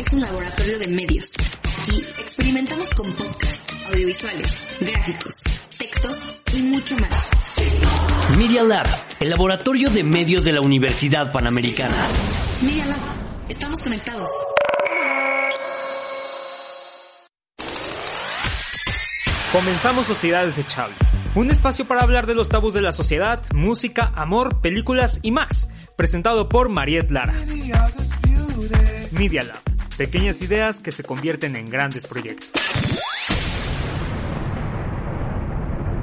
es un laboratorio de medios. Aquí experimentamos con podcasts, audiovisuales, gráficos, textos y mucho más. Media Lab, el laboratorio de medios de la Universidad Panamericana. Media Lab, estamos conectados. Comenzamos Sociedad Desechable, un espacio para hablar de los tabús de la sociedad, música, amor, películas y más, presentado por Mariette Lara. Media Lab, pequeñas ideas que se convierten en grandes proyectos.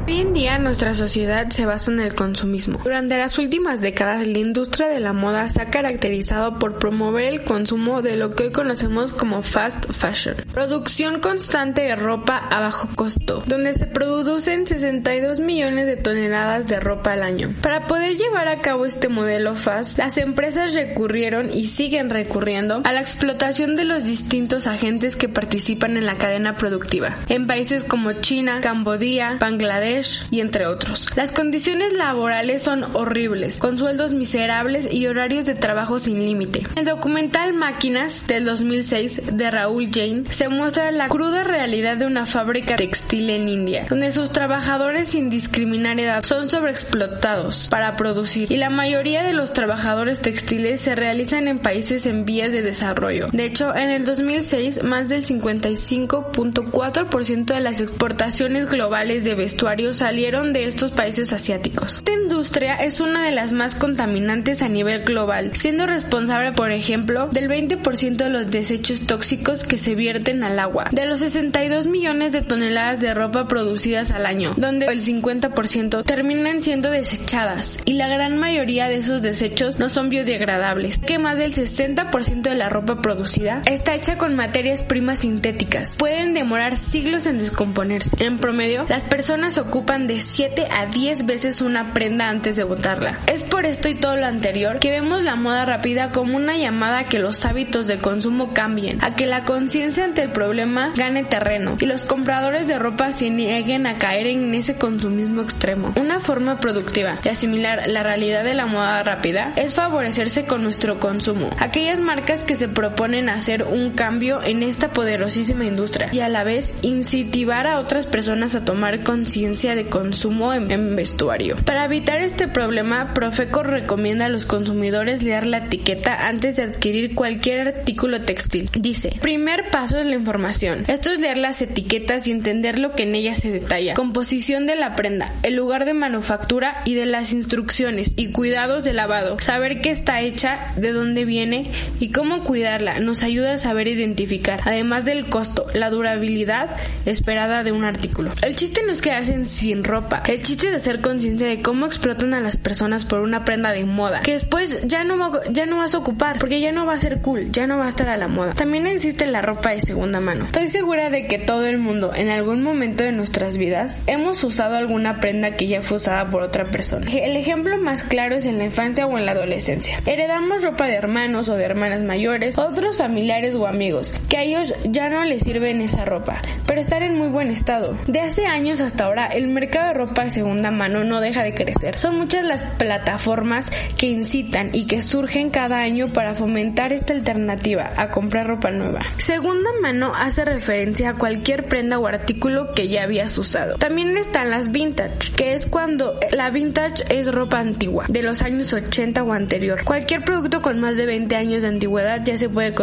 Hoy en día nuestra sociedad se basa en el consumismo. Durante las últimas décadas la industria de la moda se ha caracterizado por promover el consumo de lo que hoy conocemos como fast fashion. Producción constante de ropa a bajo costo, donde se producen 62 millones de toneladas de ropa al año. Para poder llevar a cabo este modelo fast, las empresas recurrieron y siguen recurriendo a la explotación de los distintos agentes que participan en la cadena productiva. En países como China, Cambodia, Bangladesh, y entre otros. Las condiciones laborales son horribles, con sueldos miserables y horarios de trabajo sin límite. El documental Máquinas del 2006 de Raúl Jane se muestra la cruda realidad de una fábrica textil en India, donde sus trabajadores sin discriminar edad son sobreexplotados para producir y la mayoría de los trabajadores textiles se realizan en países en vías de desarrollo. De hecho, en el 2006 más del 55.4% de las exportaciones globales de vestuario salieron de estos países asiáticos. Esta industria es una de las más contaminantes a nivel global, siendo responsable, por ejemplo, del 20% de los desechos tóxicos que se vierten al agua, de los 62 millones de toneladas de ropa producidas al año, donde el 50% terminan siendo desechadas y la gran mayoría de esos desechos no son biodegradables, que más del 60% de la ropa producida está hecha con materias primas sintéticas. Pueden demorar siglos en descomponerse. En promedio, las personas ocupan de 7 a 10 veces una prenda antes de botarla. Es por esto y todo lo anterior que vemos la moda rápida como una llamada a que los hábitos de consumo cambien, a que la conciencia ante el problema gane terreno y los compradores de ropa se nieguen a caer en ese consumismo extremo. Una forma productiva de asimilar la realidad de la moda rápida es favorecerse con nuestro consumo. Aquellas marcas que se proponen hacer un cambio en esta poderosísima industria y a la vez incentivar a otras personas a tomar conciencia de consumo en, vestuario. Para evitar este problema, Profeco recomienda a los consumidores leer la etiqueta antes de adquirir cualquier artículo textil. Dice, primer paso es la información. Esto es leer las etiquetas y entender lo que en ellas se detalla. Composición de la prenda, el lugar de manufactura y de las instrucciones y cuidados de lavado. Saber qué está hecha, de dónde viene y cómo cuidarla nos ayuda a saber identificar, además del costo, la durabilidad esperada de un artículo. El chiste no es quedarse en sin ropa. El chiste de ser consciente de cómo explotan a las personas por una prenda de moda, que después ya no, ya no vas a ocupar, porque ya no va a ser cool, ya no va a estar a la moda. También existe la ropa de segunda mano. Estoy segura de que todo el mundo, en algún momento de nuestras vidas, hemos usado alguna prenda que ya fue usada por otra persona. El ejemplo más claro es en la infancia o en la adolescencia. Heredamos ropa de hermanos o de hermanas mayores, otros familiares o amigos, que a ellos ya no les sirven esa ropa, pero estar en muy buen estado. De hace años hasta ahora, el mercado de ropa de segunda mano no deja de crecer. Son muchas las plataformas que incitan y que surgen cada año para fomentar esta alternativa a comprar ropa nueva. Segunda mano hace referencia a cualquier prenda o artículo que ya habías usado. También están las vintage, que es cuando la vintage es ropa antigua, de los años 80 o anterior. Cualquier producto con más de 20 años de antigüedad ya se puede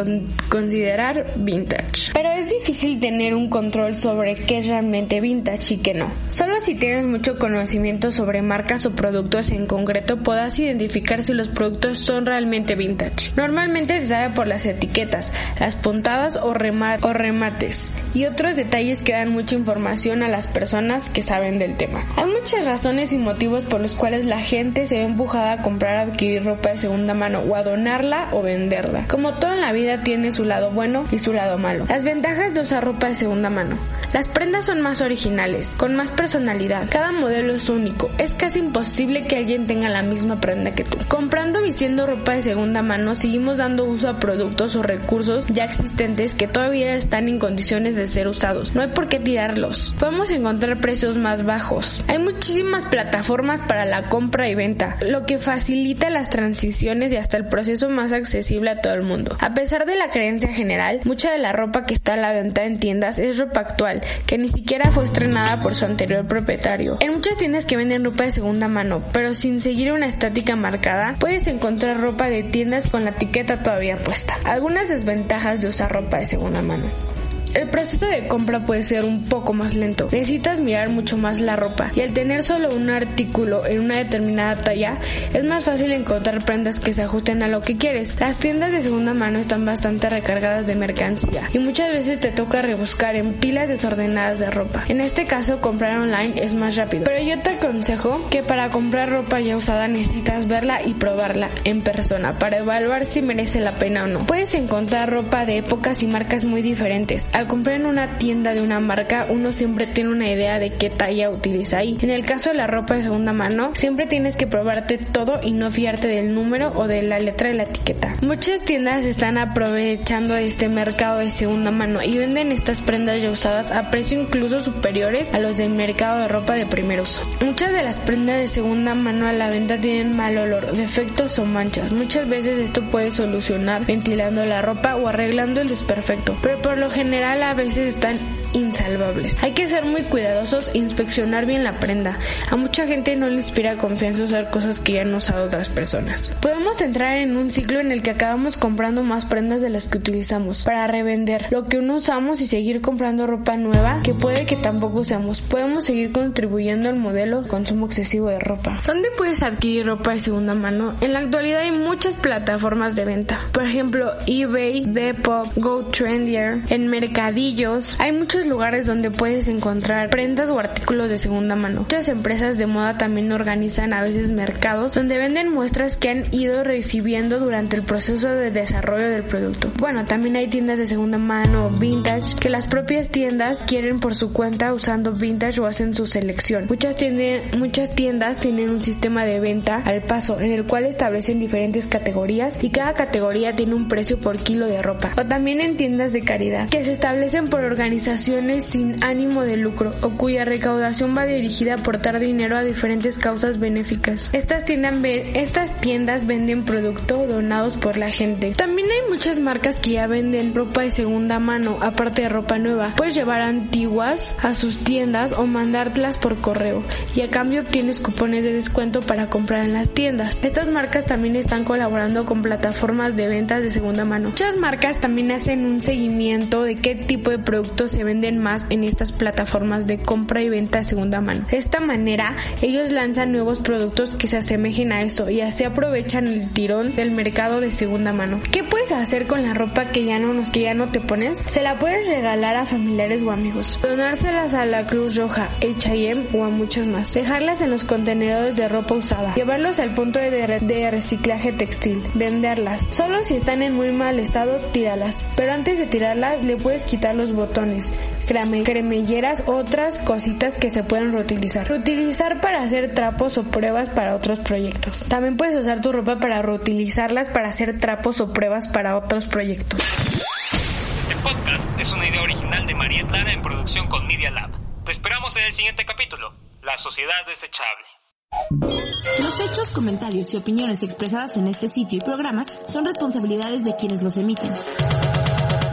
considerar vintage. Pero es difícil tener un control sobre qué es realmente vintage y qué no. Solo si tienes mucho conocimiento sobre marcas o productos en concreto podrás identificar si los productos son realmente vintage. Normalmente se sabe por las etiquetas, las puntadas o, remates y otros detalles que dan mucha información a las personas que saben del tema. Hay muchas razones y motivos por los cuales la gente se ve empujada a comprar o adquirir ropa de segunda mano o a donarla o venderla. Como todo en la vida tiene su lado bueno y su lado malo. Las ventajas de usar ropa de segunda mano. Las prendas son más originales, con más personalidad. Cada modelo es único. Es casi imposible que alguien tenga la misma prenda que tú. Comprando o vistiendo ropa de segunda mano, seguimos dando uso a productos o recursos ya existentes que todavía están en condiciones de ser usados. No hay por qué tirarlos. Podemos encontrar precios más bajos. Hay muchísimas plataformas para la compra y venta, lo que facilita las transiciones y hasta el proceso más accesible a todo el mundo. A pesar de la creencia general, mucha de la ropa que está a la venta en tiendas es ropa actual, que ni siquiera fue estrenada por su anterior propietario. En muchas tiendas que venden ropa de segunda mano, pero sin seguir una estática marcada, puedes encontrar ropa de tiendas con la etiqueta todavía puesta. Algunas desventajas de usar ropa de segunda mano. El proceso de compra puede ser un poco más lento. Necesitas mirar mucho más la ropa y al tener solo un artículo en una determinada talla, es más fácil encontrar prendas que se ajusten a lo que quieres. Las tiendas de segunda mano están bastante recargadas de mercancía y muchas veces te toca rebuscar en pilas desordenadas de ropa. En este caso, comprar online es más rápido. Pero yo te aconsejo que para comprar ropa ya usada necesitas verla y probarla en persona para evaluar si merece la pena o no. Puedes encontrar ropa de épocas y marcas muy diferentes comprar en una tienda de una marca, uno siempre tiene una idea de qué talla utiliza ahí. En el caso de la ropa de segunda mano, siempre tienes que probarte todo y no fiarte del número o de la letra de la etiqueta. Muchas tiendas están aprovechando este mercado de segunda mano y venden estas prendas ya usadas a precio incluso superiores a los del mercado de ropa de primer uso. Muchas de las prendas de segunda mano a la venta tienen mal olor, defectos o manchas. Muchas veces esto puede solucionar ventilando la ropa o arreglando el desperfecto, pero por lo general a veces están insalvables. Hay que ser muy cuidadosos e inspeccionar bien la prenda. A mucha gente no le inspira confianza usar cosas que ya han usado otras personas. Podemos entrar en un ciclo en el que acabamos comprando más prendas de las que utilizamos para revender lo que no usamos y seguir comprando ropa nueva que puede que tampoco usamos. Podemos seguir contribuyendo al modelo de consumo excesivo de ropa. ¿Dónde puedes adquirir ropa de segunda mano? En la actualidad hay muchas plataformas de venta. Por ejemplo, eBay, Depop, GoTrendier, en mercadillos. Hay muchos lugares donde puedes encontrar prendas o artículos de segunda mano. Muchas empresas de moda también organizan a veces mercados donde venden muestras que han ido recibiendo durante el proceso de desarrollo del producto. Bueno, también hay tiendas de segunda mano vintage que las propias tiendas quieren por su cuenta usando vintage o hacen su selección. Muchas, muchas tiendas tienen un sistema de venta al paso en el cual establecen diferentes categorías y cada categoría tiene un precio por kilo de ropa. O también en tiendas de caridad que se establecen por organización sin ánimo de lucro o cuya recaudación va dirigida a aportar dinero a diferentes causas benéficas. Estas, estas tiendas venden productos donados por la gente. También hay muchas marcas que ya venden ropa de segunda mano, aparte de ropa nueva. Puedes llevar antiguas a sus tiendas o mandártelas por correo y a cambio obtienes cupones de descuento para comprar en las tiendas. Estas marcas también están colaborando con plataformas de ventas de segunda mano. Muchas marcas también hacen un seguimiento de qué tipo de productos se venden más en estas plataformas de compra y venta de segunda mano. De esta manera, ellos lanzan nuevos productos que se asemejen a eso y así aprovechan el tirón del mercado de segunda mano. ¿Qué puedes hacer con la ropa que ya no que ya no te pones? Se la puedes regalar a familiares o amigos, donárselas a la Cruz Roja, H&M o a muchos más. Dejarlas en los contenedores de ropa usada, llevarlos al punto de, de reciclaje textil, venderlas. Solo si están en muy mal estado, tíralas. Pero antes de tirarlas, le puedes quitar los botones, cremelleras, otras cositas que se pueden reutilizar. Reutilizar para hacer trapos o pruebas para otros proyectos. También puedes usar tu ropa para reutilizarlas para hacer trapos o pruebas para otros proyectos. Este podcast es una idea original de Mariette Lara en producción con Media Lab. Te esperamos en el siguiente capítulo, La Sociedad Desechable. Los hechos, comentarios y opiniones expresadas en este sitio y programas son responsabilidades de quienes los emiten